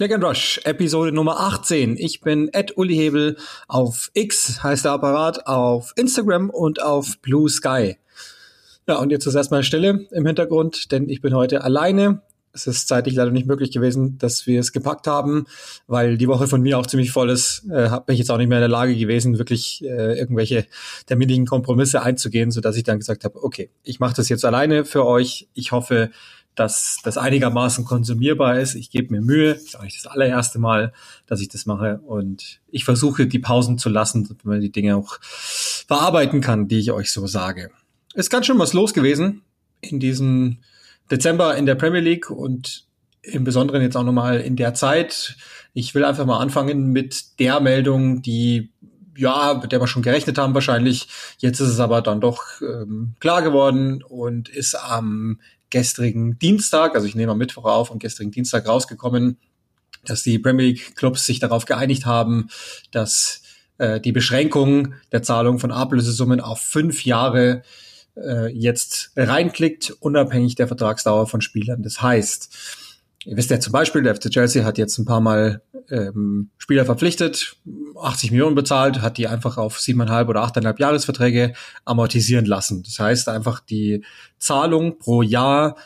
Click and Rush, Episode Nummer 18. Ich bin Ed Uli Hebel auf X, heißt der Apparat, auf Instagram und auf Blue Sky. Ja, und jetzt ist erstmal Stille im Hintergrund, denn ich bin heute alleine. Es ist zeitlich leider nicht möglich gewesen, dass wir es gepackt haben, weil die Woche von mir auch ziemlich voll ist. Äh, bin ich jetzt auch nicht mehr in der Lage gewesen, wirklich äh, irgendwelche terminlichen Kompromisse einzugehen, so dass ich dann gesagt habe, okay, ich mache das jetzt alleine für euch. Ich hoffe, dass das einigermaßen konsumierbar ist. Ich gebe mir Mühe. Das ist nicht das allererste Mal, dass ich das mache. Und ich versuche, die Pausen zu lassen, damit man die Dinge auch verarbeiten kann, die ich euch so sage. Ist ganz schön was los gewesen in diesem Dezember in der Premier League und im Besonderen jetzt auch nochmal in der Zeit. Ich will einfach mal anfangen mit der Meldung, die ja, mit der wir schon gerechnet haben wahrscheinlich. Jetzt ist es aber dann doch ähm, klar geworden und ist am gestrigen Dienstag, also ich nehme am Mittwoch auf, am gestrigen Dienstag rausgekommen, dass die Premier League Clubs sich darauf geeinigt haben, dass äh, die Beschränkung der Zahlung von Ablösesummen auf fünf Jahre äh, jetzt reinklickt, unabhängig der Vertragsdauer von Spielern. Das heißt, Ihr wisst ja zum Beispiel, der FC Chelsea hat jetzt ein paar Mal ähm, Spieler verpflichtet, 80 Millionen bezahlt, hat die einfach auf siebeneinhalb oder achteinhalb Jahresverträge amortisieren lassen. Das heißt einfach die Zahlung pro Jahr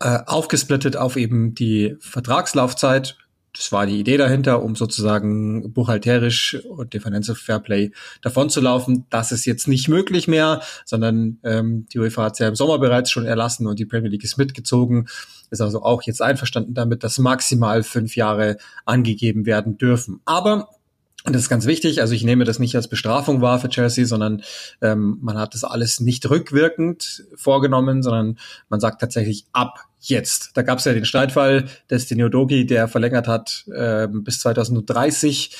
äh, aufgesplittet auf eben die Vertragslaufzeit das war die Idee dahinter, um sozusagen buchhalterisch und Financial Fairplay davon zu laufen. Das ist jetzt nicht möglich mehr, sondern ähm, die UEFA hat es ja im Sommer bereits schon erlassen und die Premier League ist mitgezogen. Ist also auch jetzt einverstanden damit, dass maximal fünf Jahre angegeben werden dürfen. Aber und das ist ganz wichtig. Also ich nehme das nicht als Bestrafung wahr für Chelsea, sondern ähm, man hat das alles nicht rückwirkend vorgenommen, sondern man sagt tatsächlich ab jetzt. Da gab es ja den Streitfall des Dogi, der verlängert hat äh, bis 2030.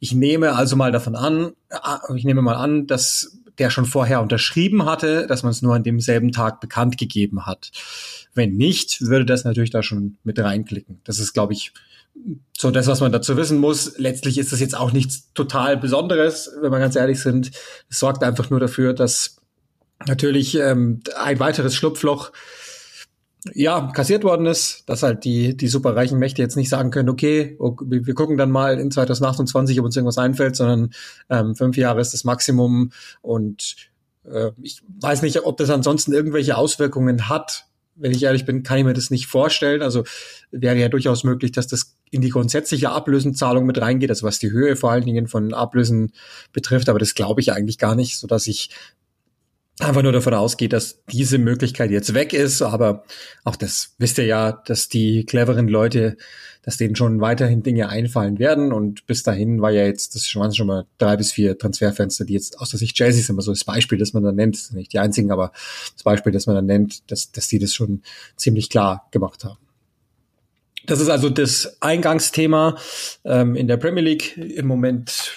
Ich nehme also mal davon an, äh, ich nehme mal an, dass der schon vorher unterschrieben hatte, dass man es nur an demselben Tag bekannt gegeben hat. Wenn nicht, würde das natürlich da schon mit reinklicken. Das ist, glaube ich, so das, was man dazu wissen muss. Letztlich ist das jetzt auch nichts total Besonderes, wenn wir ganz ehrlich sind. Es sorgt einfach nur dafür, dass natürlich ähm, ein weiteres Schlupfloch ja, kassiert worden ist, dass halt die, die superreichen Mächte jetzt nicht sagen können, okay, wir gucken dann mal in 2028, ob uns irgendwas einfällt, sondern ähm, fünf Jahre ist das Maximum und äh, ich weiß nicht, ob das ansonsten irgendwelche Auswirkungen hat. Wenn ich ehrlich bin, kann ich mir das nicht vorstellen. Also wäre ja durchaus möglich, dass das in die grundsätzliche Ablösenzahlung mit reingeht, also was die Höhe vor allen Dingen von Ablösen betrifft, aber das glaube ich eigentlich gar nicht, so dass ich einfach nur davon ausgeht, dass diese Möglichkeit jetzt weg ist. Aber auch das wisst ihr ja, dass die cleveren Leute, dass denen schon weiterhin Dinge einfallen werden. Und bis dahin war ja jetzt, das waren schon mal drei bis vier Transferfenster, die jetzt aus der Sicht Jazzy sind, immer so das Beispiel, das man dann nennt, nicht die einzigen, aber das Beispiel, das man dann nennt, dass, dass die das schon ziemlich klar gemacht haben. Das ist also das Eingangsthema ähm, in der Premier League. Im Moment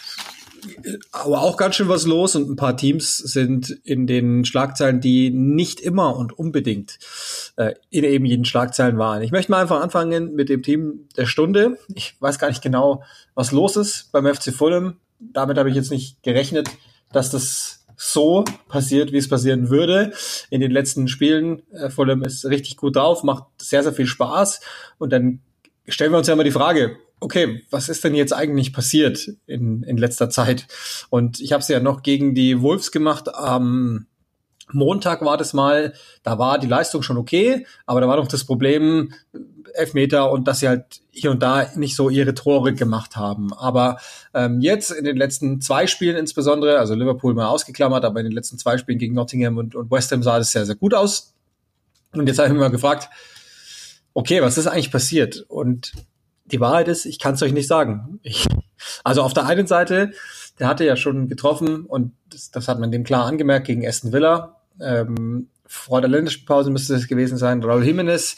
aber auch ganz schön was los und ein paar Teams sind in den Schlagzeilen, die nicht immer und unbedingt äh, in eben jeden Schlagzeilen waren. Ich möchte mal einfach anfangen mit dem Team der Stunde. Ich weiß gar nicht genau, was los ist beim FC Fulham. Damit habe ich jetzt nicht gerechnet, dass das so passiert, wie es passieren würde. In den letzten Spielen, äh, Fulham ist richtig gut drauf, macht sehr, sehr viel Spaß. Und dann stellen wir uns ja mal die Frage, okay, was ist denn jetzt eigentlich passiert in, in letzter Zeit? Und ich habe es ja noch gegen die Wolves gemacht. Am Montag war das mal, da war die Leistung schon okay, aber da war noch das Problem, Elfmeter und dass sie halt hier und da nicht so ihre Tore gemacht haben. Aber ähm, jetzt in den letzten zwei Spielen insbesondere, also Liverpool mal ausgeklammert, aber in den letzten zwei Spielen gegen Nottingham und, und West Ham sah das sehr, sehr gut aus. Und jetzt habe ich mich mal gefragt, okay, was ist eigentlich passiert? Und die Wahrheit ist, ich kann es euch nicht sagen. Ich, also auf der einen Seite, der hatte ja schon getroffen und das, das hat man dem klar angemerkt gegen Aston Villa. Ähm, vor der Länderspielpause müsste es gewesen sein. Raul Jimenez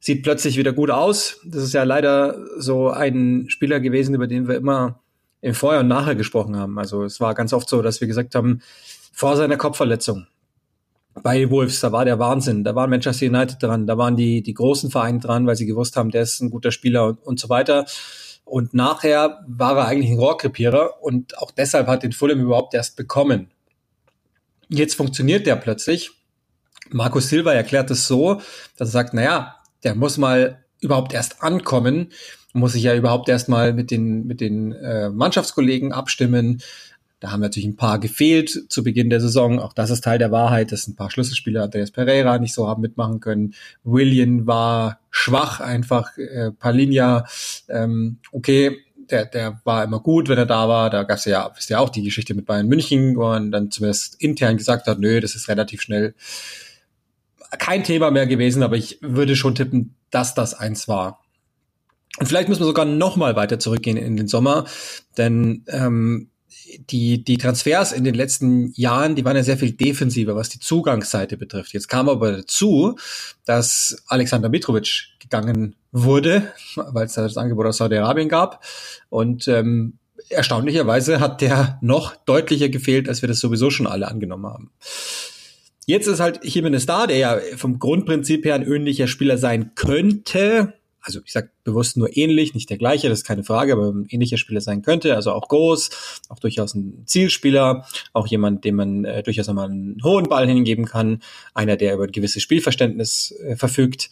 sieht plötzlich wieder gut aus. Das ist ja leider so ein Spieler gewesen, über den wir immer im Vorher und Nachher gesprochen haben. Also es war ganz oft so, dass wir gesagt haben, vor seiner Kopfverletzung bei Wolves, da war der Wahnsinn. Da war Manchester United dran, da waren die, die großen Vereine dran, weil sie gewusst haben, der ist ein guter Spieler und, und so weiter. Und nachher war er eigentlich ein Rohrkrepierer und auch deshalb hat den Fulham überhaupt erst bekommen. Jetzt funktioniert der plötzlich. Markus Silva erklärt es so, dass er sagt, naja, der muss mal überhaupt erst ankommen muss sich ja überhaupt erstmal mit den, mit den äh, Mannschaftskollegen abstimmen. Da haben natürlich ein paar gefehlt zu Beginn der Saison. Auch das ist Teil der Wahrheit, dass ein paar Schlüsselspieler, Andreas Pereira, nicht so haben mitmachen können. William war schwach einfach. Äh, Palinja, ähm, okay, der, der war immer gut, wenn er da war. Da gab es ja, wisst ihr auch, die Geschichte mit Bayern München, wo man dann zumindest intern gesagt hat, nö, das ist relativ schnell kein Thema mehr gewesen, aber ich würde schon tippen, dass das eins war. Und vielleicht müssen wir sogar noch mal weiter zurückgehen in den Sommer, denn ähm, die, die Transfers in den letzten Jahren, die waren ja sehr viel defensiver, was die Zugangsseite betrifft. Jetzt kam aber dazu, dass Alexander Mitrovic gegangen wurde, weil es da das Angebot aus Saudi-Arabien gab. Und ähm, erstaunlicherweise hat der noch deutlicher gefehlt, als wir das sowieso schon alle angenommen haben. Jetzt ist halt Jimenez da, der ja vom Grundprinzip her ein ähnlicher Spieler sein könnte, also ich sage bewusst nur ähnlich, nicht der gleiche, das ist keine Frage, aber ein ähnlicher Spieler sein könnte, also auch groß, auch durchaus ein Zielspieler, auch jemand, dem man äh, durchaus einmal einen hohen Ball hingeben kann, einer, der über ein gewisses Spielverständnis äh, verfügt.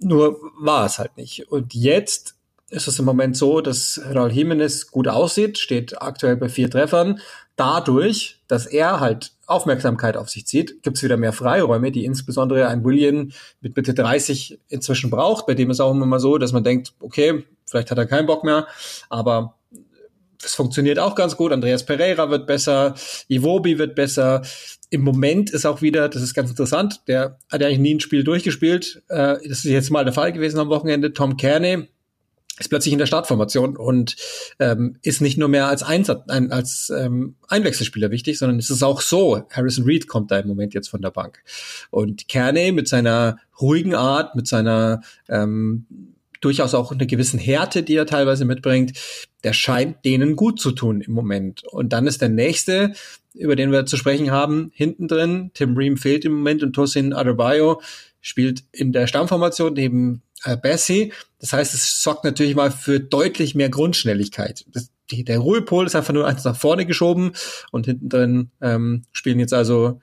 Nur war es halt nicht. Und jetzt ist es im Moment so, dass Raul Jimenez gut aussieht, steht aktuell bei vier Treffern. Dadurch, dass er halt Aufmerksamkeit auf sich zieht, gibt es wieder mehr Freiräume, die insbesondere ein William mit Mitte 30 inzwischen braucht. Bei dem ist auch immer mal so, dass man denkt, okay, vielleicht hat er keinen Bock mehr, aber es funktioniert auch ganz gut. Andreas Pereira wird besser, Iwobi wird besser. Im Moment ist auch wieder, das ist ganz interessant, der hat ja eigentlich nie ein Spiel durchgespielt. Äh, das ist jetzt mal der Fall gewesen am Wochenende. Tom Kearney, ist plötzlich in der Startformation und ähm, ist nicht nur mehr als, Einsatz, ein, als ähm, Einwechselspieler wichtig, sondern es ist auch so, Harrison Reed kommt da im Moment jetzt von der Bank. Und Kearney mit seiner ruhigen Art, mit seiner ähm, durchaus auch einer gewissen Härte, die er teilweise mitbringt, der scheint denen gut zu tun im Moment. Und dann ist der nächste, über den wir zu sprechen haben, hinten drin. Tim Ream fehlt im Moment und Tosin Adebayo spielt in der Stammformation neben äh, Bessie. Das heißt, es sorgt natürlich mal für deutlich mehr Grundschnelligkeit. Das, die, der Ruhepol ist einfach nur eins nach vorne geschoben und hinten drin ähm, spielen jetzt also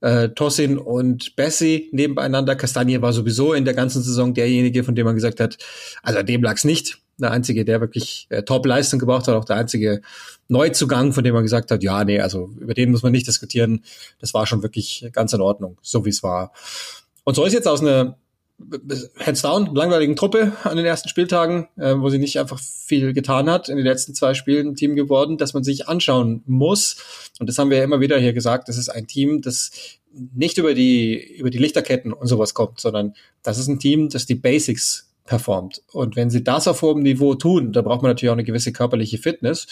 äh, Tossin und Bessie nebeneinander. Kastanje war sowieso in der ganzen Saison derjenige, von dem man gesagt hat, also dem lag's nicht. Der einzige, der wirklich äh, Top-Leistung gebraucht hat, auch der einzige Neuzugang, von dem man gesagt hat, ja, nee, also über den muss man nicht diskutieren. Das war schon wirklich ganz in Ordnung, so wie es war. Und so ist jetzt aus einer hands down, langweiligen Truppe an den ersten Spieltagen, äh, wo sie nicht einfach viel getan hat, in den letzten zwei Spielen ein Team geworden, das man sich anschauen muss. Und das haben wir ja immer wieder hier gesagt, das ist ein Team, das nicht über die, über die Lichterketten und sowas kommt, sondern das ist ein Team, das die Basics performt. Und wenn sie das auf hohem Niveau tun, da braucht man natürlich auch eine gewisse körperliche Fitness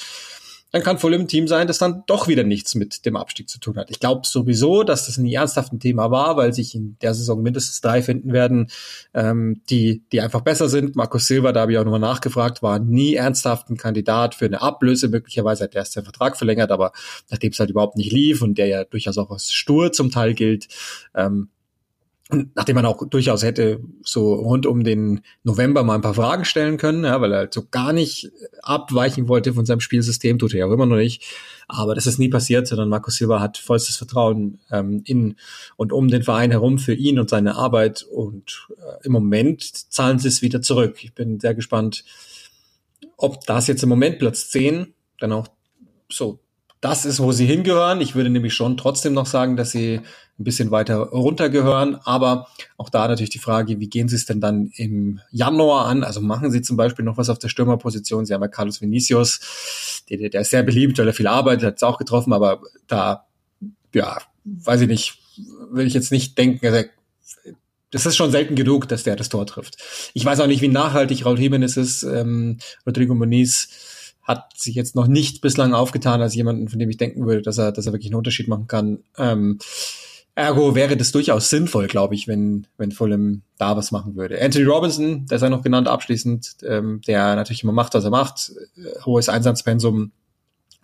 dann kann Fulham ein Team sein, das dann doch wieder nichts mit dem Abstieg zu tun hat. Ich glaube sowieso, dass das ein ernsthaft ein Thema war, weil sich in der Saison mindestens drei finden werden, ähm, die, die einfach besser sind. Markus Silva, da habe ich auch nochmal nachgefragt, war nie ernsthaft ein Kandidat für eine Ablöse. Möglicherweise hat er erst seinen Vertrag verlängert, aber nachdem es halt überhaupt nicht lief und der ja durchaus auch als stur zum Teil gilt, ähm, nachdem man auch durchaus hätte so rund um den November mal ein paar Fragen stellen können, ja, weil er halt so gar nicht abweichen wollte von seinem Spielsystem, tut er ja auch immer noch nicht. Aber das ist nie passiert, sondern Markus Silva hat vollstes Vertrauen ähm, in und um den Verein herum für ihn und seine Arbeit. Und äh, im Moment zahlen sie es wieder zurück. Ich bin sehr gespannt, ob das jetzt im Moment Platz 10 dann auch so das ist, wo sie hingehören. Ich würde nämlich schon trotzdem noch sagen, dass sie ein bisschen weiter runtergehören. Aber auch da natürlich die Frage, wie gehen sie es denn dann im Januar an? Also machen sie zum Beispiel noch was auf der Stürmerposition? Sie haben ja Carlos Vinicius, der, der ist sehr beliebt, weil er viel arbeitet, hat es auch getroffen, aber da, ja, weiß ich nicht, will ich jetzt nicht denken, also das ist schon selten genug, dass der das Tor trifft. Ich weiß auch nicht, wie nachhaltig Raul Jimenez ist. Ähm, Rodrigo Moniz hat sich jetzt noch nicht bislang aufgetan als jemanden, von dem ich denken würde, dass er, dass er wirklich einen Unterschied machen kann. Ähm, ergo wäre das durchaus sinnvoll, glaube ich, wenn, wenn Fulham da was machen würde. Anthony Robinson, der sei noch genannt abschließend, ähm, der natürlich immer macht, was er macht, äh, hohes Einsatzpensum,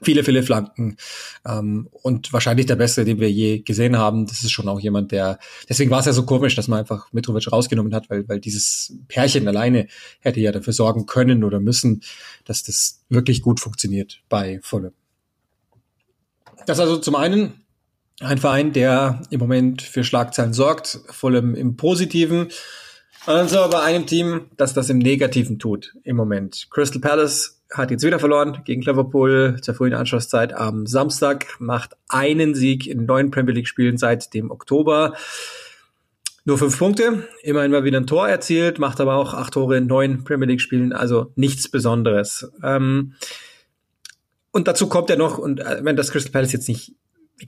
viele, viele Flanken ähm, und wahrscheinlich der Beste, den wir je gesehen haben. Das ist schon auch jemand, der, deswegen war es ja so komisch, dass man einfach Mitrovic rausgenommen hat, weil, weil dieses Pärchen alleine hätte ja dafür sorgen können oder müssen, dass das wirklich gut funktioniert bei Fulham. Das also zum einen ein Verein, der im Moment für Schlagzeilen sorgt, Fulham im Positiven. Und dann sind bei einem Team, das das im Negativen tut im Moment. Crystal Palace hat jetzt wieder verloren gegen Liverpool zur frühen Anschlusszeit am Samstag, macht einen Sieg in neun Premier League Spielen seit dem Oktober. Nur fünf Punkte, immerhin mal wieder ein Tor erzielt, macht aber auch acht Tore in neun Premier League Spielen, also nichts Besonderes. Ähm, und dazu kommt ja noch, und äh, wenn das Crystal Palace jetzt nicht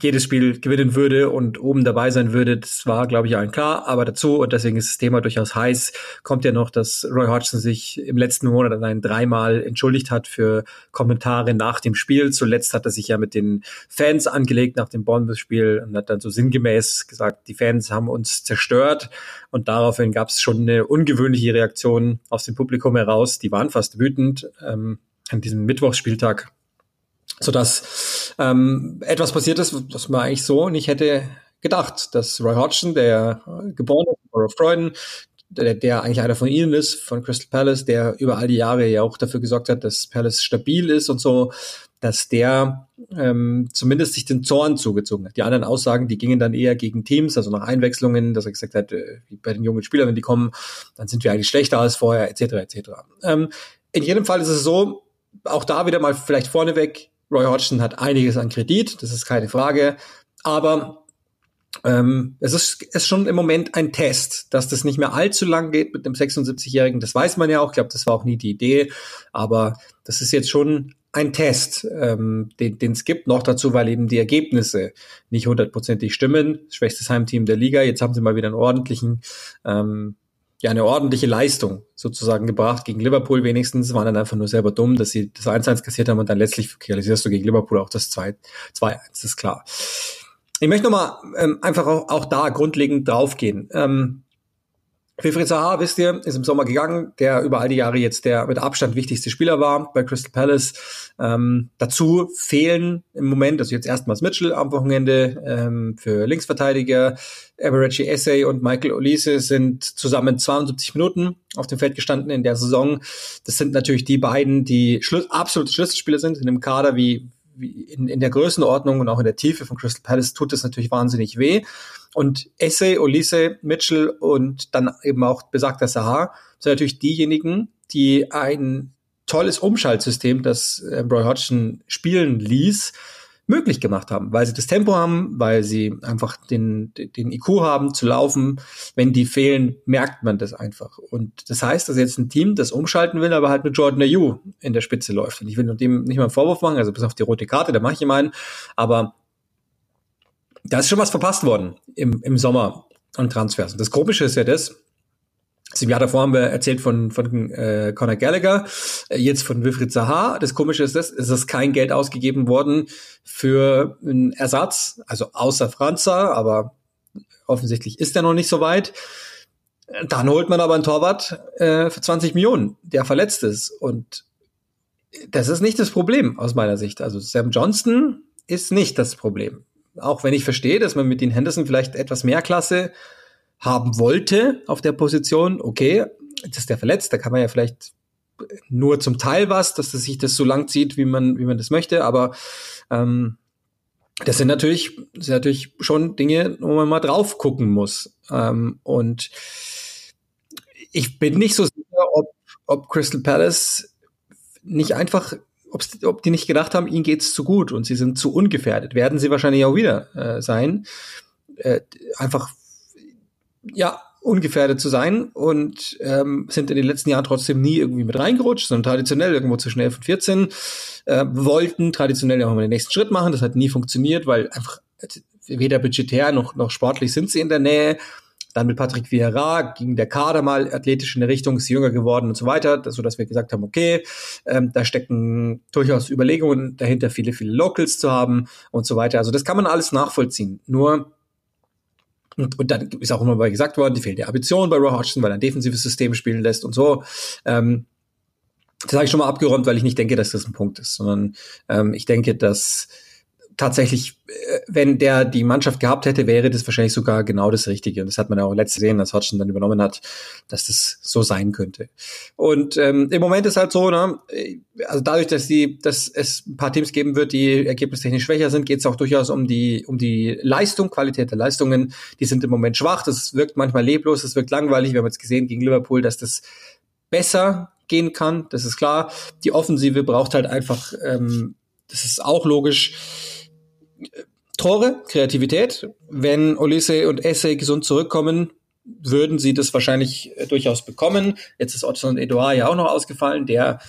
jedes Spiel gewinnen würde und oben dabei sein würde, das war, glaube ich, allen klar. Aber dazu, und deswegen ist das Thema durchaus heiß, kommt ja noch, dass Roy Hodgson sich im letzten Monat allein dreimal entschuldigt hat für Kommentare nach dem Spiel. Zuletzt hat er sich ja mit den Fans angelegt nach dem Bournemouth-Spiel und hat dann so sinngemäß gesagt, die Fans haben uns zerstört. Und daraufhin gab es schon eine ungewöhnliche Reaktion aus dem Publikum heraus. Die waren fast wütend ähm, an diesem Mittwochsspieltag sodass ähm, etwas passiert ist, was man eigentlich so nicht hätte gedacht, dass Roy Hodgson, der geboren ist, of Croydon, der, der eigentlich einer von ihnen ist, von Crystal Palace, der über all die Jahre ja auch dafür gesorgt hat, dass Palace stabil ist und so, dass der ähm, zumindest sich den Zorn zugezogen hat. Die anderen Aussagen, die gingen dann eher gegen Teams, also nach Einwechslungen, dass er gesagt hat, äh, bei den jungen Spielern, wenn die kommen, dann sind wir eigentlich schlechter als vorher, etc. etc. Ähm, in jedem Fall ist es so, auch da wieder mal vielleicht vorneweg, Roy Hodgson hat einiges an Kredit, das ist keine Frage. Aber ähm, es ist, ist schon im Moment ein Test, dass das nicht mehr allzu lang geht mit dem 76-Jährigen. Das weiß man ja auch. Ich glaube, das war auch nie die Idee. Aber das ist jetzt schon ein Test, ähm, den es gibt. Noch dazu, weil eben die Ergebnisse nicht hundertprozentig stimmen. Schwächstes Heimteam der Liga. Jetzt haben sie mal wieder einen ordentlichen ähm, ja eine ordentliche Leistung sozusagen gebracht gegen Liverpool wenigstens, waren dann einfach nur selber dumm, dass sie das 1-1 kassiert haben und dann letztlich realisierst du gegen Liverpool auch das 2-1, das ist klar. Ich möchte nochmal ähm, einfach auch, auch da grundlegend draufgehen. Ähm, Wilfried Zaha, wisst ihr, ist im Sommer gegangen, der über all die Jahre jetzt der mit Abstand wichtigste Spieler war bei Crystal Palace. Ähm, dazu fehlen im Moment, also jetzt erstmals Mitchell am Wochenende ähm, für Linksverteidiger. Everett Essay und Michael Olise sind zusammen 72 Minuten auf dem Feld gestanden in der Saison. Das sind natürlich die beiden, die Schlu absolute Schlüsselspieler sind in einem Kader wie, wie in, in der Größenordnung und auch in der Tiefe von Crystal Palace tut das natürlich wahnsinnig weh. Und Essay, Olise, Mitchell und dann eben auch besagter Sahar sind natürlich diejenigen, die ein tolles Umschaltsystem, das äh, Roy Hodgson spielen ließ, möglich gemacht haben, weil sie das Tempo haben, weil sie einfach den, den IQ haben zu laufen. Wenn die fehlen, merkt man das einfach. Und das heißt, dass jetzt ein Team, das umschalten will, aber halt mit Jordan Ayew in der Spitze läuft. Und ich will dem nicht mal einen Vorwurf machen, also bis auf die rote Karte, da mache ich ihm einen. Aber da ist schon was verpasst worden im, im Sommer an Transfers. Und das Komische ist ja das, im Jahr davor haben wir erzählt von, von äh, Conor Gallagher, äh, jetzt von Wilfried Zaha. Das Komische ist das, es ist kein Geld ausgegeben worden für einen Ersatz, also außer Franza, aber offensichtlich ist er noch nicht so weit. Dann holt man aber einen Torwart äh, für 20 Millionen, der verletzt ist. Und das ist nicht das Problem aus meiner Sicht. Also Sam Johnston ist nicht das Problem auch wenn ich verstehe, dass man mit den Henderson vielleicht etwas mehr Klasse haben wollte auf der Position, okay, jetzt ist der verletzt, da kann man ja vielleicht nur zum Teil was, dass das sich das so lang zieht, wie man, wie man das möchte, aber ähm, das sind natürlich, das sind natürlich schon Dinge, wo man mal drauf gucken muss. Ähm, und ich bin nicht so sicher, ob, ob Crystal Palace nicht einfach ob die nicht gedacht haben, ihnen geht's zu gut und sie sind zu ungefährdet. Werden sie wahrscheinlich auch wieder äh, sein. Äh, einfach, ja, ungefährdet zu sein und ähm, sind in den letzten Jahren trotzdem nie irgendwie mit reingerutscht, sondern traditionell irgendwo zwischen 11 und 14 äh, wollten traditionell auch mal den nächsten Schritt machen. Das hat nie funktioniert, weil einfach weder budgetär noch, noch sportlich sind sie in der Nähe. Dann mit Patrick Vieira ging der Kader mal athletisch in der Richtung, ist jünger geworden und so weiter, so dass wir gesagt haben, okay, ähm, da stecken durchaus Überlegungen dahinter, viele, viele Locals zu haben und so weiter. Also das kann man alles nachvollziehen. Nur und, und dann ist auch immer mal gesagt worden, die fehlt die Ambition bei Roy Hodgson, weil er ein defensives System spielen lässt und so. Ähm, das habe ich schon mal abgeräumt, weil ich nicht denke, dass das ein Punkt ist, sondern ähm, ich denke, dass tatsächlich, äh, wenn der die Mannschaft gehabt hätte, wäre das wahrscheinlich sogar genau das Richtige. Und das hat man ja auch letztes gesehen, als Hodgson dann übernommen hat, dass das so sein könnte. Und ähm, im Moment ist halt so, ne, also dadurch, dass die, dass es ein paar Teams geben wird, die ergebnistechnisch schwächer sind, geht es auch durchaus um die, um die Leistung, Qualität der Leistungen. Die sind im Moment schwach. Das wirkt manchmal leblos, das wirkt langweilig. Wir haben jetzt gesehen gegen Liverpool, dass das besser gehen kann. Das ist klar. Die Offensive braucht halt einfach, ähm, das ist auch logisch Tore, Kreativität. Wenn Olise und Esse gesund zurückkommen, würden sie das wahrscheinlich äh, durchaus bekommen. Jetzt ist Otto und Edouard ja auch noch ausgefallen, der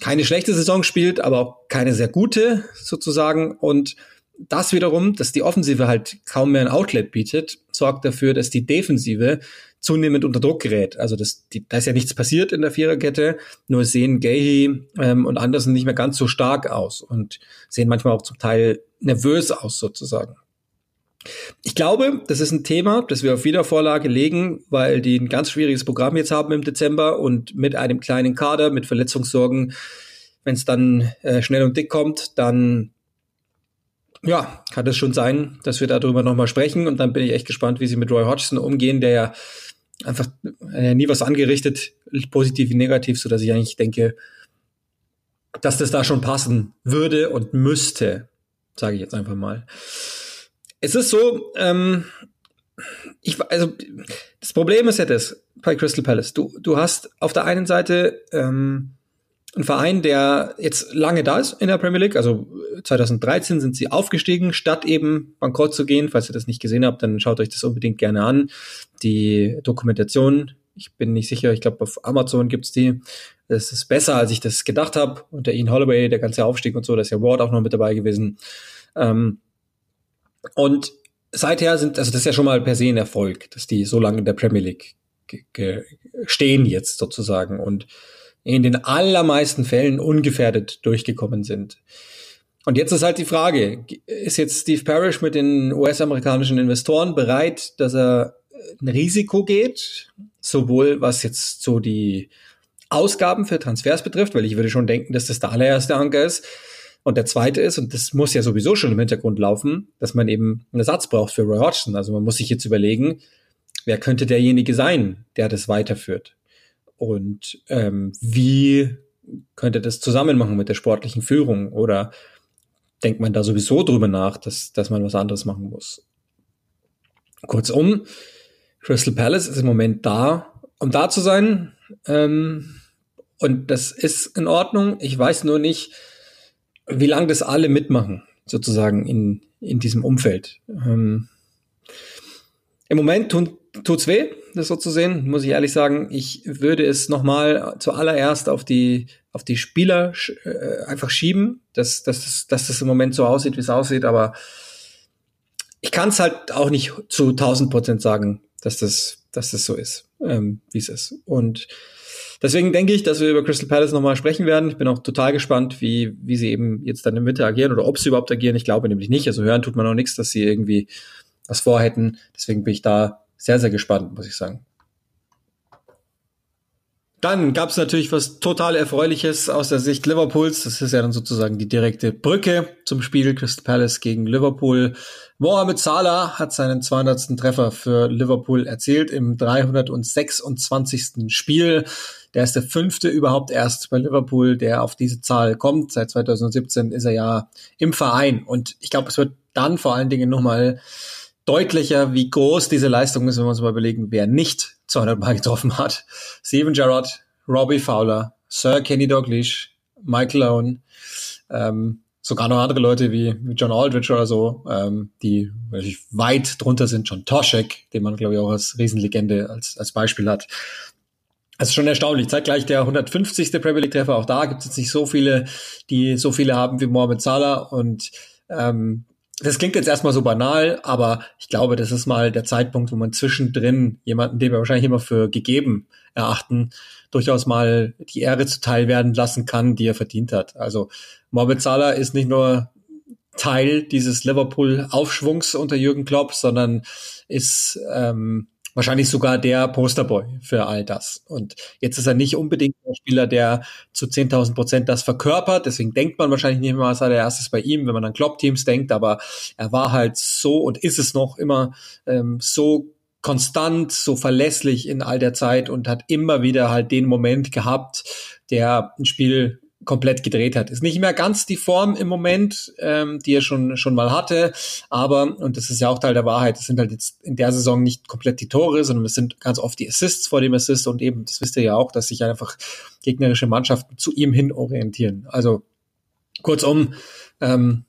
keine schlechte Saison spielt, aber auch keine sehr gute sozusagen. Und das wiederum, dass die Offensive halt kaum mehr ein Outlet bietet, sorgt dafür, dass die Defensive zunehmend unter Druck gerät. Also das, die, da ist ja nichts passiert in der Viererkette, nur sehen Gahy ähm, und Anderson nicht mehr ganz so stark aus und sehen manchmal auch zum Teil nervös aus sozusagen. Ich glaube, das ist ein Thema, das wir auf Wiedervorlage legen, weil die ein ganz schwieriges Programm jetzt haben im Dezember und mit einem kleinen Kader, mit Verletzungssorgen, wenn es dann äh, schnell und dick kommt, dann ja, kann es schon sein, dass wir darüber nochmal sprechen und dann bin ich echt gespannt, wie sie mit Roy Hodgson umgehen, der ja einfach äh, nie was angerichtet, positiv wie negativ, so dass ich eigentlich denke, dass das da schon passen würde und müsste, sage ich jetzt einfach mal. Es ist so, ähm, ich, also das Problem ist ja das bei Crystal Palace. Du, du hast auf der einen Seite ähm, ein Verein, der jetzt lange da ist in der Premier League. Also 2013 sind sie aufgestiegen, statt eben bankrott zu gehen. Falls ihr das nicht gesehen habt, dann schaut euch das unbedingt gerne an. Die Dokumentation, ich bin nicht sicher, ich glaube auf Amazon gibt's die. Das ist besser, als ich das gedacht habe. Unter Ian Holloway, der ganze Aufstieg und so, da ist ja Ward auch noch mit dabei gewesen. Ähm, und seither sind, also das ist ja schon mal per se ein Erfolg, dass die so lange in der Premier League stehen jetzt sozusagen. Und in den allermeisten Fällen ungefährdet durchgekommen sind. Und jetzt ist halt die Frage, ist jetzt Steve Parrish mit den US-amerikanischen Investoren bereit, dass er ein Risiko geht, sowohl was jetzt so die Ausgaben für Transfers betrifft, weil ich würde schon denken, dass das der allererste Anker ist. Und der zweite ist, und das muss ja sowieso schon im Hintergrund laufen, dass man eben einen Ersatz braucht für Roy Hodgson. Also man muss sich jetzt überlegen, wer könnte derjenige sein, der das weiterführt. Und ähm, wie könnte das zusammen machen mit der sportlichen Führung? Oder denkt man da sowieso drüber nach, dass, dass man was anderes machen muss? Kurzum, Crystal Palace ist im Moment da, um da zu sein. Ähm, und das ist in Ordnung. Ich weiß nur nicht, wie lange das alle mitmachen, sozusagen in, in diesem Umfeld. Ähm, Im Moment tun tut's weh, das so zu sehen, muss ich ehrlich sagen. Ich würde es nochmal zuallererst auf die, auf die Spieler äh, einfach schieben, dass, dass, dass das im Moment so aussieht, wie es aussieht, aber ich kann es halt auch nicht zu 1000 Prozent sagen, dass das, dass das so ist, ähm, wie es ist. Und deswegen denke ich, dass wir über Crystal Palace nochmal sprechen werden. Ich bin auch total gespannt, wie, wie sie eben jetzt dann im Winter agieren oder ob sie überhaupt agieren. Ich glaube nämlich nicht. Also hören tut man auch nichts, dass sie irgendwie was vorhätten. Deswegen bin ich da sehr, sehr gespannt, muss ich sagen. Dann gab es natürlich was total Erfreuliches aus der Sicht Liverpools. Das ist ja dann sozusagen die direkte Brücke zum Spiel Crystal Palace gegen Liverpool. Mohamed Salah hat seinen 200. Treffer für Liverpool erzielt im 326. Spiel. Der ist der fünfte überhaupt erst bei Liverpool, der auf diese Zahl kommt. Seit 2017 ist er ja im Verein. Und ich glaube, es wird dann vor allen Dingen nochmal deutlicher, wie groß diese Leistung ist, wenn wir uns mal überlegen, wer nicht 200 Mal getroffen hat. Steven Gerrard, Robbie Fowler, Sir Kenny Dalglish, Michael Owen, ähm, sogar noch andere Leute wie, John Aldridge oder so, ähm, die natürlich weit drunter sind. John Toshek, den man, glaube ich, auch als Riesenlegende als, als Beispiel hat. Also schon erstaunlich. Zeitgleich der 150. Premier League Treffer. Auch da gibt es jetzt nicht so viele, die so viele haben wie Mohamed Salah. Und ähm, das klingt jetzt erstmal so banal, aber ich glaube, das ist mal der Zeitpunkt, wo man zwischendrin jemanden, den wir wahrscheinlich immer für gegeben erachten, durchaus mal die Ehre zuteil werden lassen kann, die er verdient hat. Also Mohamed Salah ist nicht nur Teil dieses Liverpool-Aufschwungs unter Jürgen Klopp, sondern ist ähm, wahrscheinlich sogar der Posterboy für all das. Und jetzt ist er nicht unbedingt der Spieler, der zu 10.000 Prozent das verkörpert. Deswegen denkt man wahrscheinlich nicht immer als allererstes bei ihm, wenn man an Klopp-Teams denkt. Aber er war halt so und ist es noch immer ähm, so konstant, so verlässlich in all der Zeit und hat immer wieder halt den Moment gehabt, der ein Spiel komplett gedreht hat. Ist nicht mehr ganz die Form im Moment, ähm, die er schon schon mal hatte, aber und das ist ja auch Teil der Wahrheit. Es sind halt jetzt in der Saison nicht komplett die Tore, sondern es sind ganz oft die Assists vor dem Assist und eben das wisst ihr ja auch, dass sich einfach gegnerische Mannschaften zu ihm hin orientieren. Also kurzum, ähm,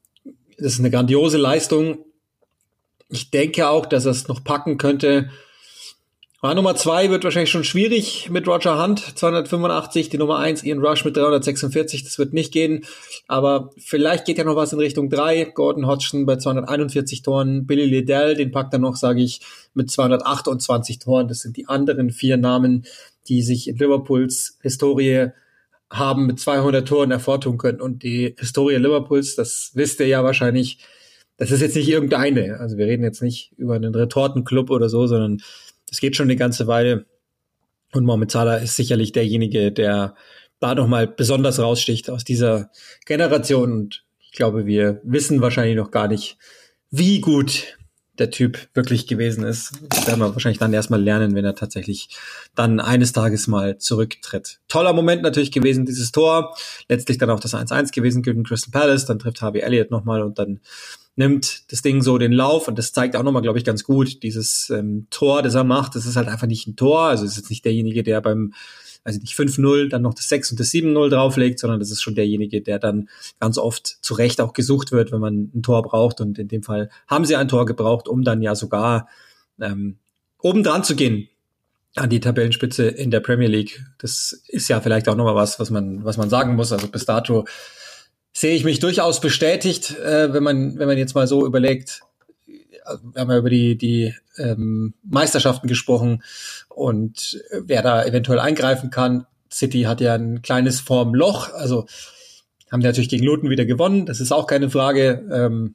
das ist eine grandiose Leistung. Ich denke auch, dass er es noch packen könnte, Ah, Nummer zwei wird wahrscheinlich schon schwierig mit Roger Hunt, 285, die Nummer eins Ian Rush mit 346, das wird nicht gehen, aber vielleicht geht ja noch was in Richtung drei. Gordon Hodgson bei 241 Toren, Billy Liddell, den packt er noch, sage ich, mit 228 Toren. Das sind die anderen vier Namen, die sich in Liverpools Historie haben mit 200 Toren hervortun können. Und die Historie Liverpools, das wisst ihr ja wahrscheinlich, das ist jetzt nicht irgendeine. Also wir reden jetzt nicht über einen Retortenclub oder so, sondern das geht schon eine ganze Weile. Und Mohamed ist sicherlich derjenige, der da nochmal besonders raussticht aus dieser Generation. Und ich glaube, wir wissen wahrscheinlich noch gar nicht, wie gut der Typ wirklich gewesen ist. Das werden wir wahrscheinlich dann erstmal lernen, wenn er tatsächlich dann eines Tages mal zurücktritt. Toller Moment natürlich gewesen, dieses Tor. Letztlich dann auch das 1-1 gewesen gegen Crystal Palace. Dann trifft Harvey Elliott nochmal und dann nimmt das Ding so den Lauf und das zeigt auch nochmal, glaube ich, ganz gut, dieses ähm, Tor, das er macht, das ist halt einfach nicht ein Tor, also es ist jetzt nicht derjenige, der beim, also nicht 5-0 dann noch das 6 und das 7-0 drauflegt, sondern das ist schon derjenige, der dann ganz oft zu Recht auch gesucht wird, wenn man ein Tor braucht und in dem Fall haben sie ein Tor gebraucht, um dann ja sogar ähm, oben dran zu gehen an die Tabellenspitze in der Premier League. Das ist ja vielleicht auch nochmal was, was man, was man sagen muss. Also bis dato sehe ich mich durchaus bestätigt, äh, wenn man, wenn man jetzt mal so überlegt, wir haben ja über die, die ähm, Meisterschaften gesprochen und wer da eventuell eingreifen kann. City hat ja ein kleines Formloch, also haben die natürlich gegen Luton wieder gewonnen, das ist auch keine Frage. Ähm,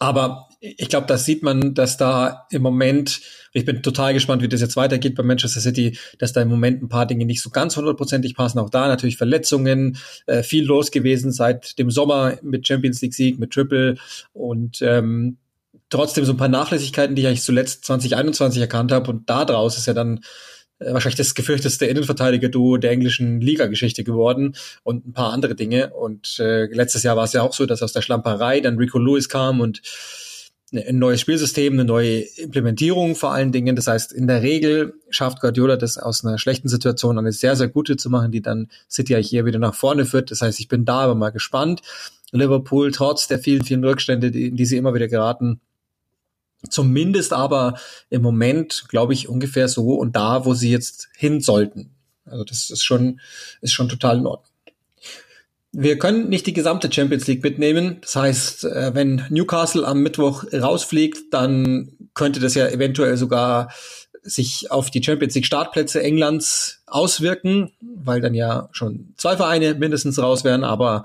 aber ich glaube, das sieht man, dass da im Moment, ich bin total gespannt, wie das jetzt weitergeht bei Manchester City, dass da im Moment ein paar Dinge nicht so ganz hundertprozentig passen. Auch da natürlich Verletzungen, äh, viel los gewesen seit dem Sommer mit Champions League Sieg, mit Triple und ähm, trotzdem so ein paar Nachlässigkeiten, die ich eigentlich zuletzt 2021 erkannt habe. Und da draus ist ja dann äh, wahrscheinlich das gefürchteste Innenverteidiger-Duo der englischen Liga-Geschichte geworden und ein paar andere Dinge. Und äh, letztes Jahr war es ja auch so, dass aus der Schlamperei dann Rico Lewis kam und ein neues Spielsystem, eine neue Implementierung vor allen Dingen. Das heißt, in der Regel schafft Guardiola das aus einer schlechten Situation eine sehr, sehr gute zu machen, die dann City eigentlich hier wieder nach vorne führt. Das heißt, ich bin da aber mal gespannt. Liverpool, trotz der vielen, vielen Rückstände, in die sie immer wieder geraten, Zumindest aber im Moment, glaube ich, ungefähr so und da, wo sie jetzt hin sollten. Also das ist schon, ist schon total in Ordnung. Wir können nicht die gesamte Champions League mitnehmen. Das heißt, äh, wenn Newcastle am Mittwoch rausfliegt, dann könnte das ja eventuell sogar sich auf die Champions League Startplätze Englands auswirken, weil dann ja schon zwei Vereine mindestens raus wären, aber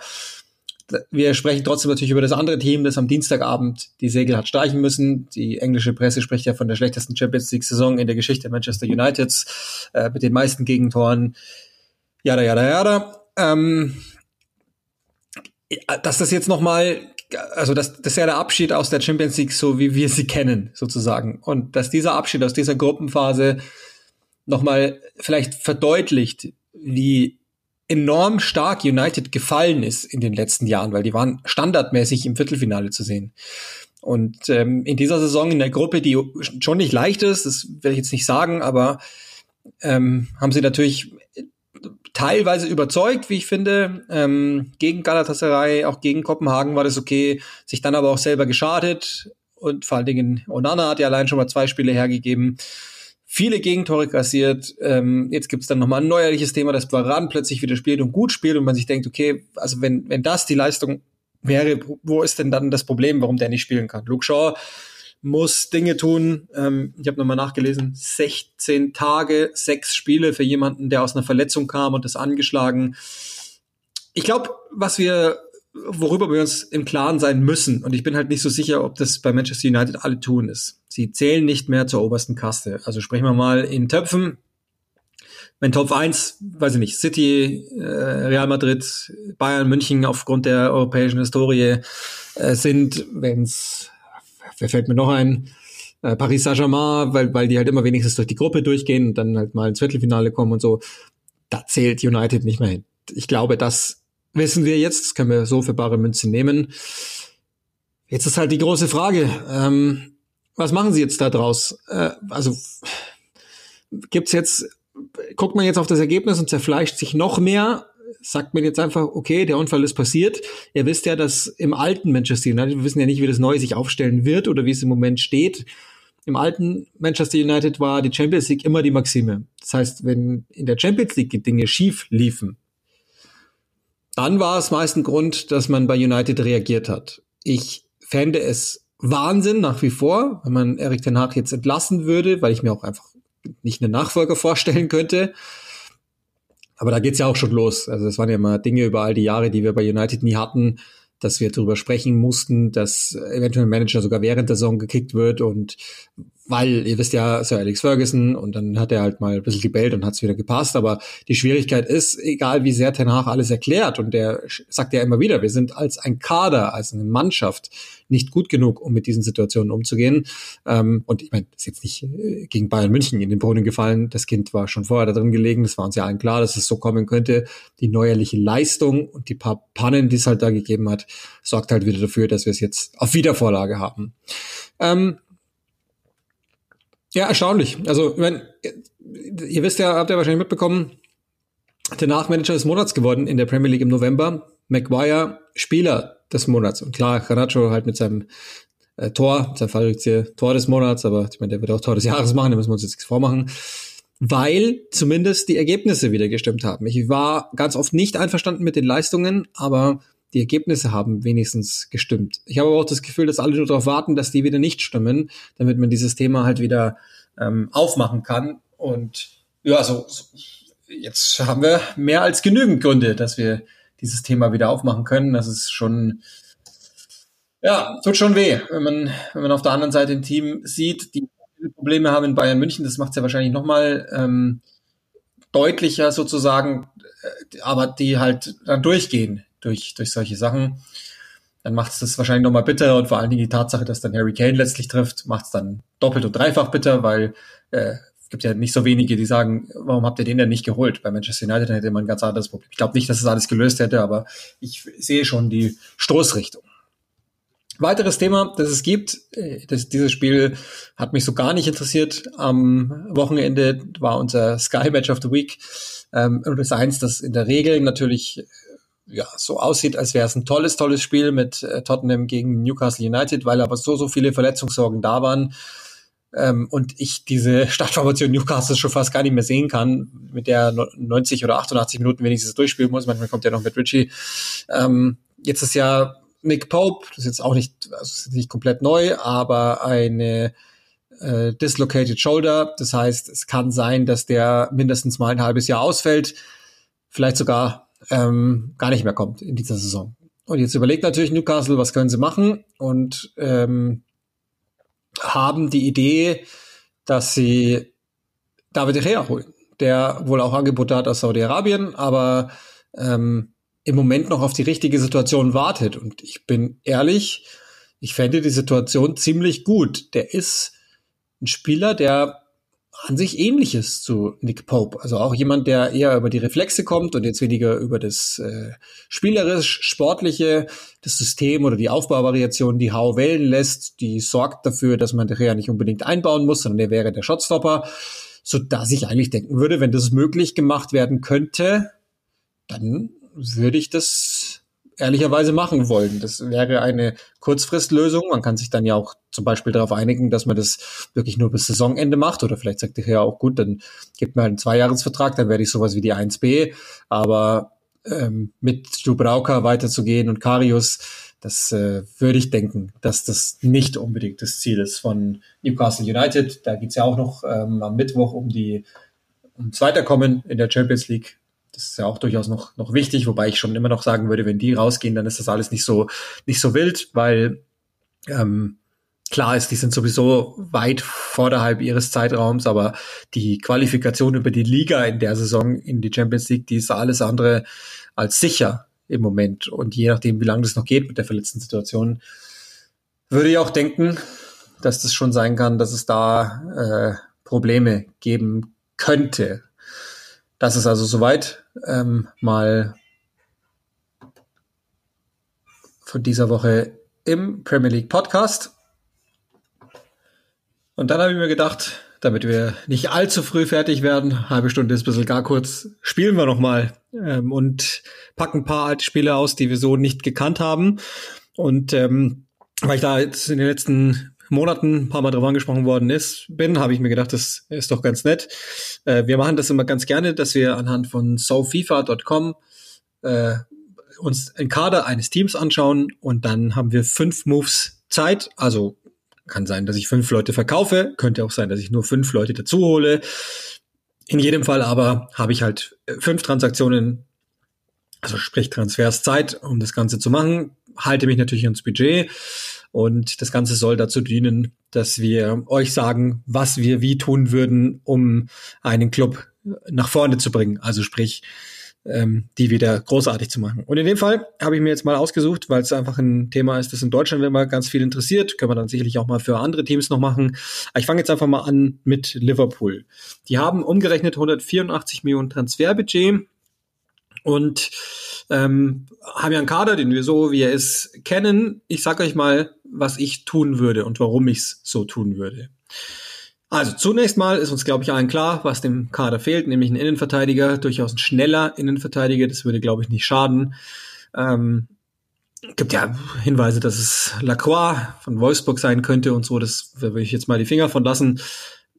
wir sprechen trotzdem natürlich über das andere Team, das am Dienstagabend die Segel hat streichen müssen. Die englische Presse spricht ja von der schlechtesten Champions League-Saison in der Geschichte Manchester Uniteds äh, mit den meisten Gegentoren. Jada, jada, jada. Ähm, dass das jetzt nochmal, also das, das ist ja der Abschied aus der Champions League, so wie wir sie kennen, sozusagen. Und dass dieser Abschied aus dieser Gruppenphase nochmal vielleicht verdeutlicht, wie enorm stark United gefallen ist in den letzten Jahren, weil die waren standardmäßig im Viertelfinale zu sehen. Und ähm, in dieser Saison in der Gruppe, die schon nicht leicht ist, das will ich jetzt nicht sagen, aber ähm, haben sie natürlich teilweise überzeugt, wie ich finde. Ähm, gegen Galatasaray, auch gegen Kopenhagen war das okay, sich dann aber auch selber geschadet. Und vor allen Dingen Onana hat ja allein schon mal zwei Spiele hergegeben viele Gegentore kassiert. Ähm, jetzt gibt's dann nochmal ein neuerliches Thema, dass Baran plötzlich wieder spielt und gut spielt und man sich denkt, okay, also wenn, wenn das die Leistung wäre, wo ist denn dann das Problem, warum der nicht spielen kann? Luke Shaw muss Dinge tun. Ähm, ich habe nochmal nachgelesen, 16 Tage, sechs Spiele für jemanden, der aus einer Verletzung kam und ist angeschlagen. Ich glaube, was wir worüber wir uns im Klaren sein müssen. Und ich bin halt nicht so sicher, ob das bei Manchester United alle tun ist. Sie zählen nicht mehr zur obersten Kaste. Also sprechen wir mal in Töpfen. Wenn Top 1, weiß ich nicht, City, äh, Real Madrid, Bayern, München aufgrund der europäischen Historie äh, sind, wenn's, wer fällt mir noch ein? Äh, Paris Saint-Germain, weil, weil die halt immer wenigstens durch die Gruppe durchgehen und dann halt mal ins Viertelfinale kommen und so. Da zählt United nicht mehr hin. Ich glaube, das wissen wir jetzt, das können wir so für bare Münze nehmen. Jetzt ist halt die große Frage, ähm, was machen Sie jetzt da draus? Äh, also gibt's jetzt, guckt man jetzt auf das Ergebnis und zerfleischt sich noch mehr? Sagt man jetzt einfach, okay, der Unfall ist passiert. Ihr wisst ja, dass im alten Manchester United, wir wissen ja nicht, wie das neue sich aufstellen wird oder wie es im Moment steht. Im alten Manchester United war die Champions League immer die Maxime. Das heißt, wenn in der Champions League die Dinge schief liefen, dann war es meist ein Grund, dass man bei United reagiert hat. Ich fände es Wahnsinn nach wie vor, wenn man Erik Ten Hag jetzt entlassen würde, weil ich mir auch einfach nicht einen Nachfolger vorstellen könnte. Aber da geht's ja auch schon los. Also es waren ja immer Dinge über all die Jahre, die wir bei United nie hatten, dass wir darüber sprechen mussten, dass eventuell ein Manager sogar während der Saison gekickt wird und weil ihr wisst ja, Sir Alex Ferguson und dann hat er halt mal ein bisschen gebellt und hat es wieder gepasst. Aber die Schwierigkeit ist, egal wie sehr Ten Hag alles erklärt und der sagt ja immer wieder, wir sind als ein Kader, als eine Mannschaft nicht gut genug, um mit diesen Situationen umzugehen. Ähm, und ich meine, das ist jetzt nicht äh, gegen Bayern München in den Brunnen gefallen. Das Kind war schon vorher da drin gelegen. Das war uns ja allen klar, dass es so kommen könnte. Die neuerliche Leistung und die paar Pannen, die es halt da gegeben hat, sorgt halt wieder dafür, dass wir es jetzt auf Wiedervorlage haben. Ähm, ja, erstaunlich. Also, ich mein, ihr wisst ja, habt ihr wahrscheinlich mitbekommen, der Nachmanager des Monats geworden in der Premier League im November. Maguire Spieler des Monats. Und klar, Garnacho halt mit seinem äh, Tor, sein Fallrückzieher Tor des Monats, aber ich meine, der wird auch Tor des Jahres machen, da müssen wir uns jetzt nichts vormachen. Weil zumindest die Ergebnisse wieder gestimmt haben. Ich war ganz oft nicht einverstanden mit den Leistungen, aber die Ergebnisse haben wenigstens gestimmt. Ich habe aber auch das Gefühl, dass alle nur darauf warten, dass die wieder nicht stimmen, damit man dieses Thema halt wieder ähm, aufmachen kann. Und ja, so, so jetzt haben wir mehr als genügend Gründe, dass wir dieses Thema wieder aufmachen können. Das ist schon, ja, tut schon weh, wenn man, wenn man auf der anderen Seite ein Team sieht, die Probleme haben in Bayern München. Das macht es ja wahrscheinlich nochmal ähm, deutlicher sozusagen, äh, aber die halt dann durchgehen durch, durch solche Sachen. Dann macht es das wahrscheinlich nochmal bitter und vor allen Dingen die Tatsache, dass dann Harry Kane letztlich trifft, macht es dann doppelt und dreifach bitter, weil äh, gibt ja nicht so wenige, die sagen, warum habt ihr den denn nicht geholt? Bei Manchester United hätte man ein ganz anderes Problem. Ich glaube nicht, dass es alles gelöst hätte, aber ich sehe schon die Stoßrichtung. Weiteres Thema, das es gibt, äh, das, dieses Spiel hat mich so gar nicht interessiert. Am Wochenende war unser Sky Match of the Week ähm, und das eins, das in der Regel natürlich ja, so aussieht, als wäre es ein tolles, tolles Spiel mit äh, Tottenham gegen Newcastle United, weil aber so, so viele Verletzungssorgen da waren. Ähm, und ich diese Startformation Newcastle schon fast gar nicht mehr sehen kann, mit der 90 oder 88 Minuten wenigstens durchspielen muss. Manchmal kommt ja noch mit Richie. Ähm, jetzt ist ja Mick Pope, das ist jetzt auch nicht, also nicht komplett neu, aber eine äh, dislocated shoulder. Das heißt, es kann sein, dass der mindestens mal ein halbes Jahr ausfällt, vielleicht sogar ähm, gar nicht mehr kommt in dieser Saison. Und jetzt überlegt natürlich Newcastle, was können sie machen und ähm, haben die Idee, dass sie David Gea holen, der wohl auch Angebote hat aus Saudi-Arabien, aber ähm, im Moment noch auf die richtige Situation wartet. Und ich bin ehrlich, ich fände die Situation ziemlich gut. Der ist ein Spieler, der an sich ähnliches zu Nick Pope. Also auch jemand, der eher über die Reflexe kommt und jetzt weniger über das äh, spielerisch sportliche, das System oder die Aufbauvariation, die Hau wählen lässt, die sorgt dafür, dass man der nicht unbedingt einbauen muss, sondern der wäre der Shotstopper, so dass ich eigentlich denken würde, wenn das möglich gemacht werden könnte, dann würde ich das ehrlicherweise machen wollen. Das wäre eine Kurzfristlösung. Man kann sich dann ja auch zum Beispiel darauf einigen, dass man das wirklich nur bis Saisonende macht. Oder vielleicht sagt ihr ja auch gut, dann gibt mir halt einen Zweijahresvertrag, dann werde ich sowas wie die 1B. Aber ähm, mit Dubrauka weiterzugehen und Karius, das äh, würde ich denken, dass das nicht unbedingt das Ziel ist von Newcastle United. Da geht's ja auch noch ähm, am Mittwoch um die ums Weiterkommen in der Champions League ist ja auch durchaus noch, noch wichtig, wobei ich schon immer noch sagen würde, wenn die rausgehen, dann ist das alles nicht so, nicht so wild, weil ähm, klar ist, die sind sowieso weit vorderhalb ihres Zeitraums, aber die Qualifikation über die Liga in der Saison in die Champions League, die ist alles andere als sicher im Moment. Und je nachdem, wie lange das noch geht mit der verletzten Situation, würde ich auch denken, dass das schon sein kann, dass es da äh, Probleme geben könnte. Das ist also soweit ähm, mal von dieser Woche im Premier League Podcast. Und dann habe ich mir gedacht, damit wir nicht allzu früh fertig werden, halbe Stunde ist ein bisschen gar kurz, spielen wir nochmal ähm, und packen ein paar alte Spiele aus, die wir so nicht gekannt haben. Und ähm, weil ich da jetzt in den letzten Monaten ein paar Mal drauf angesprochen worden ist, bin, habe ich mir gedacht, das ist doch ganz nett. Äh, wir machen das immer ganz gerne, dass wir anhand von sofifa.com äh, uns einen Kader eines Teams anschauen und dann haben wir fünf Moves Zeit. Also kann sein, dass ich fünf Leute verkaufe, könnte auch sein, dass ich nur fünf Leute dazu hole. In jedem Fall aber habe ich halt fünf Transaktionen, also sprich Transfers Zeit, um das Ganze zu machen. Halte mich natürlich ans Budget und das Ganze soll dazu dienen, dass wir euch sagen, was wir wie tun würden, um einen Club nach vorne zu bringen. Also sprich, ähm, die wieder großartig zu machen. Und in dem Fall habe ich mir jetzt mal ausgesucht, weil es einfach ein Thema ist, das in Deutschland immer ganz viel interessiert. Können wir dann sicherlich auch mal für andere Teams noch machen. Aber ich fange jetzt einfach mal an mit Liverpool. Die haben umgerechnet 184 Millionen Transferbudget und ähm, haben ja einen Kader, den wir so, wie er ist, kennen. Ich sage euch mal, was ich tun würde und warum ich es so tun würde. Also zunächst mal ist uns, glaube ich, allen klar, was dem Kader fehlt, nämlich ein Innenverteidiger, durchaus ein schneller Innenverteidiger. Das würde, glaube ich, nicht schaden. Ähm, gibt ja Hinweise, dass es Lacroix von Wolfsburg sein könnte und so. Das würde ich jetzt mal die Finger von lassen.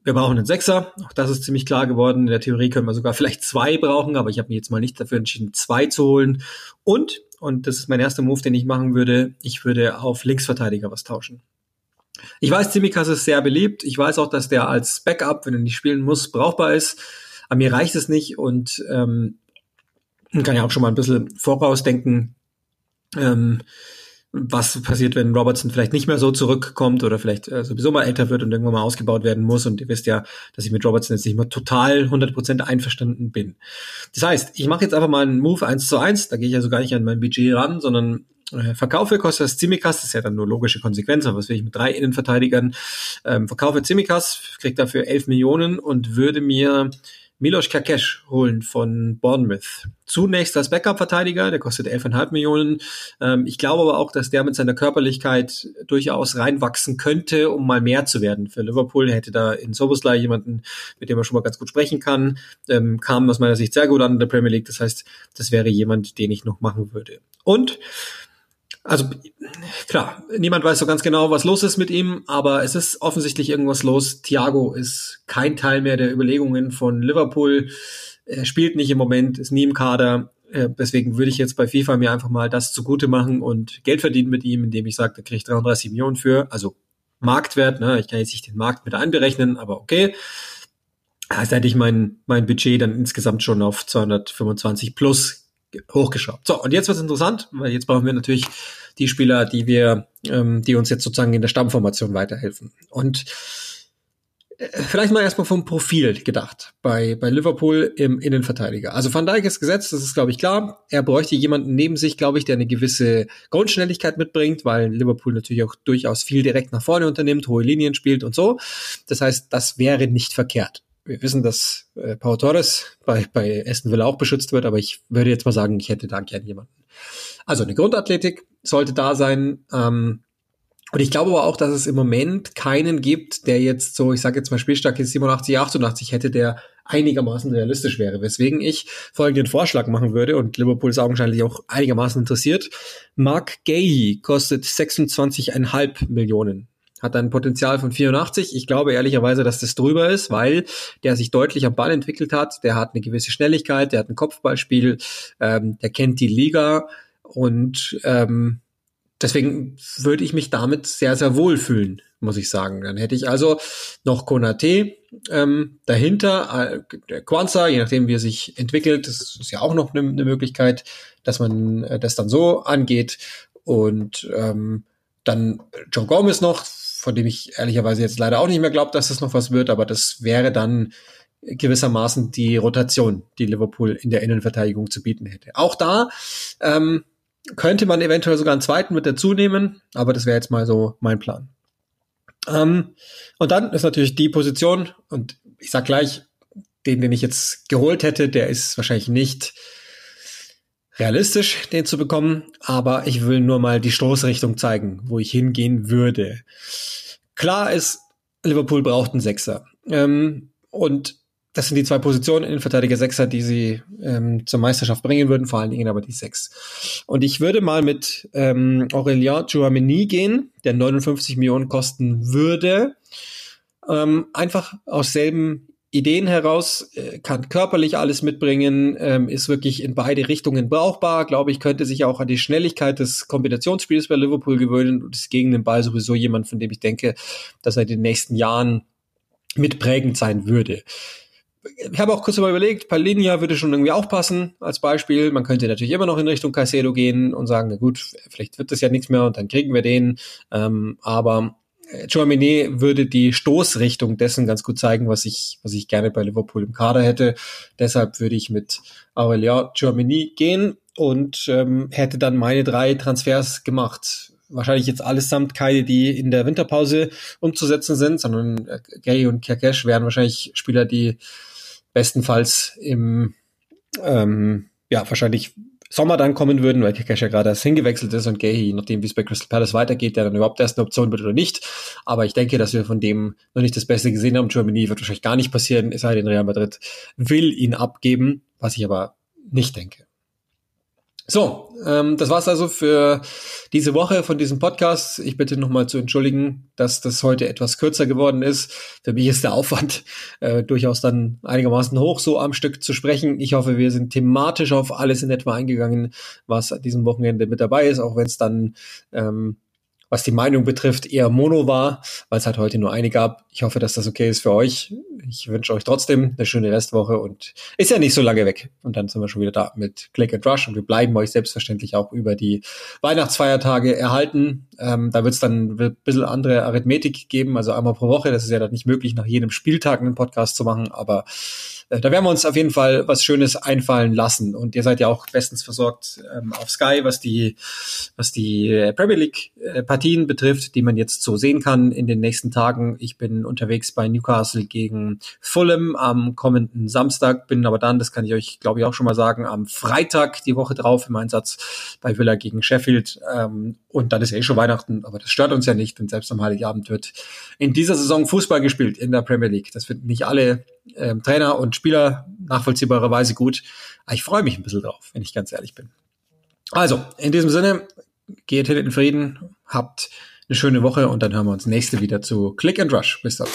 Wir brauchen einen Sechser. Auch das ist ziemlich klar geworden. In der Theorie können wir sogar vielleicht zwei brauchen, aber ich habe mich jetzt mal nicht dafür entschieden, zwei zu holen. Und und das ist mein erster Move, den ich machen würde, ich würde auf Linksverteidiger was tauschen. Ich weiß, Zimikas ist sehr beliebt. Ich weiß auch, dass der als Backup, wenn er nicht spielen muss, brauchbar ist. Aber mir reicht es nicht und ähm, kann ja auch schon mal ein bisschen vorausdenken. Ähm, was passiert, wenn Robertson vielleicht nicht mehr so zurückkommt oder vielleicht äh, sowieso mal älter wird und irgendwann mal ausgebaut werden muss. Und ihr wisst ja, dass ich mit Robertson jetzt nicht mehr total 100% einverstanden bin. Das heißt, ich mache jetzt einfach mal einen Move 1 zu 1. Da gehe ich also gar nicht an mein Budget ran, sondern äh, verkaufe Kostas Tsimikas, das ist ja dann nur logische Konsequenz, aber was will ich mit drei Innenverteidigern? Ähm, verkaufe Tsimikas, kriege dafür 11 Millionen und würde mir Milos Kakesh holen von Bournemouth. Zunächst als Backup-Verteidiger, der kostet 11,5 Millionen. Ähm, ich glaube aber auch, dass der mit seiner Körperlichkeit durchaus reinwachsen könnte, um mal mehr zu werden. Für Liverpool hätte da in Soboslai jemanden, mit dem man schon mal ganz gut sprechen kann. Ähm, kam aus meiner Sicht sehr gut an in der Premier League. Das heißt, das wäre jemand, den ich noch machen würde. Und also klar, niemand weiß so ganz genau, was los ist mit ihm, aber es ist offensichtlich irgendwas los. Thiago ist kein Teil mehr der Überlegungen von Liverpool. Er spielt nicht im Moment, ist nie im Kader. Äh, deswegen würde ich jetzt bei FIFA mir einfach mal das zugute machen und Geld verdienen mit ihm, indem ich sage, da kriege ich 33 Millionen für, also Marktwert. Ne? Ich kann jetzt nicht den Markt mit einberechnen, aber okay. Also hätte ich mein, mein Budget dann insgesamt schon auf 225 plus hochgeschraubt. So, und jetzt wird's interessant, weil jetzt brauchen wir natürlich die Spieler, die wir, ähm, die uns jetzt sozusagen in der Stammformation weiterhelfen. Und äh, vielleicht mal erstmal vom Profil gedacht bei, bei Liverpool im Innenverteidiger. Also Van Dijk ist gesetzt, das ist, glaube ich, klar. Er bräuchte jemanden neben sich, glaube ich, der eine gewisse Grundschnelligkeit mitbringt, weil Liverpool natürlich auch durchaus viel direkt nach vorne unternimmt, hohe Linien spielt und so. Das heißt, das wäre nicht verkehrt wir wissen, dass äh, Pau Torres bei, bei Aston Villa auch beschützt wird, aber ich würde jetzt mal sagen, ich hätte da gern jemanden. Also eine Grundathletik sollte da sein. Ähm, und ich glaube aber auch, dass es im Moment keinen gibt, der jetzt so, ich sage jetzt mal Spielstärke 87, 88 hätte, der einigermaßen realistisch wäre. Weswegen ich folgenden Vorschlag machen würde und Liverpool ist augenscheinlich auch einigermaßen interessiert. Mark Gay kostet 26,5 Millionen hat ein Potenzial von 84. Ich glaube ehrlicherweise, dass das drüber ist, weil der sich deutlich am Ball entwickelt hat. Der hat eine gewisse Schnelligkeit, der hat ein Kopfballspiel, ähm, der kennt die Liga und ähm, deswegen würde ich mich damit sehr, sehr wohl fühlen, muss ich sagen. Dann hätte ich also noch Konate ähm, dahinter, äh, Kwanzaa, je nachdem, wie er sich entwickelt, das ist ja auch noch eine ne Möglichkeit, dass man äh, das dann so angeht. Und ähm, dann Joe Gomez noch, von dem ich ehrlicherweise jetzt leider auch nicht mehr glaube, dass das noch was wird, aber das wäre dann gewissermaßen die Rotation, die Liverpool in der Innenverteidigung zu bieten hätte. Auch da ähm, könnte man eventuell sogar einen zweiten mit dazu nehmen, aber das wäre jetzt mal so mein Plan. Ähm, und dann ist natürlich die Position, und ich sag gleich, den, den ich jetzt geholt hätte, der ist wahrscheinlich nicht realistisch, den zu bekommen, aber ich will nur mal die Stoßrichtung zeigen, wo ich hingehen würde. Klar ist, Liverpool braucht einen Sechser. Ähm, und das sind die zwei Positionen in Verteidiger Sechser, die sie ähm, zur Meisterschaft bringen würden, vor allen Dingen aber die sechs. Und ich würde mal mit ähm, Aurelien Chouameni gehen, der 59 Millionen kosten würde. Ähm, einfach aus selben Ideen heraus, äh, kann körperlich alles mitbringen, ähm, ist wirklich in beide Richtungen brauchbar. Glaube ich, könnte sich auch an die Schnelligkeit des Kombinationsspiels bei Liverpool gewöhnen und ist gegen den Ball sowieso jemand, von dem ich denke, dass er in den nächsten Jahren mitprägend sein würde ich habe auch kurz mal überlegt, Palinia würde schon irgendwie auch passen als Beispiel. Man könnte natürlich immer noch in Richtung Caicedo gehen und sagen, na gut, vielleicht wird das ja nichts mehr und dann kriegen wir den. Ähm, aber Chouameni würde die Stoßrichtung dessen ganz gut zeigen, was ich, was ich gerne bei Liverpool im Kader hätte. Deshalb würde ich mit Aurelien Chouameni gehen und ähm, hätte dann meine drei Transfers gemacht. Wahrscheinlich jetzt allesamt keine, die in der Winterpause umzusetzen sind, sondern äh, Gay und Kerkesh wären wahrscheinlich Spieler, die bestenfalls im ähm, ja wahrscheinlich Sommer dann kommen würden, weil Kakash ja gerade erst hingewechselt ist und Gay, nachdem wie es bei Crystal Palace weitergeht, der dann überhaupt erst eine Option wird oder nicht. Aber ich denke, dass wir von dem noch nicht das Beste gesehen haben. Germany wird wahrscheinlich gar nicht passieren, es sei denn, Real Madrid will ihn abgeben, was ich aber nicht denke. So, ähm, das war's also für diese Woche von diesem Podcast. Ich bitte nochmal zu entschuldigen, dass das heute etwas kürzer geworden ist. Für mich ist der Aufwand äh, durchaus dann einigermaßen hoch, so am Stück zu sprechen. Ich hoffe, wir sind thematisch auf alles in etwa eingegangen, was an diesem Wochenende mit dabei ist, auch wenn es dann ähm, was die Meinung betrifft, eher mono war, weil es halt heute nur eine gab. Ich hoffe, dass das okay ist für euch. Ich wünsche euch trotzdem eine schöne Restwoche und ist ja nicht so lange weg. Und dann sind wir schon wieder da mit Click and Rush und wir bleiben euch selbstverständlich auch über die Weihnachtsfeiertage erhalten. Ähm, da wird es dann ein bisschen andere Arithmetik geben, also einmal pro Woche. Das ist ja dann nicht möglich, nach jedem Spieltag einen Podcast zu machen, aber da werden wir uns auf jeden Fall was Schönes einfallen lassen. Und ihr seid ja auch bestens versorgt ähm, auf Sky, was die, was die äh, Premier League äh, Partien betrifft, die man jetzt so sehen kann in den nächsten Tagen. Ich bin unterwegs bei Newcastle gegen Fulham am kommenden Samstag, bin aber dann, das kann ich euch glaube ich auch schon mal sagen, am Freitag die Woche drauf im Einsatz bei Villa gegen Sheffield. Ähm, und dann ist ja eh schon Weihnachten, aber das stört uns ja nicht, denn selbst am Heiligabend wird in dieser Saison Fußball gespielt in der Premier League. Das finden nicht alle ähm, Trainer und Spieler nachvollziehbarerweise gut. Aber ich freue mich ein bisschen drauf, wenn ich ganz ehrlich bin. Also, in diesem Sinne, geht hin in Frieden, habt eine schöne Woche und dann hören wir uns nächste wieder zu Click and Rush. Bis dann.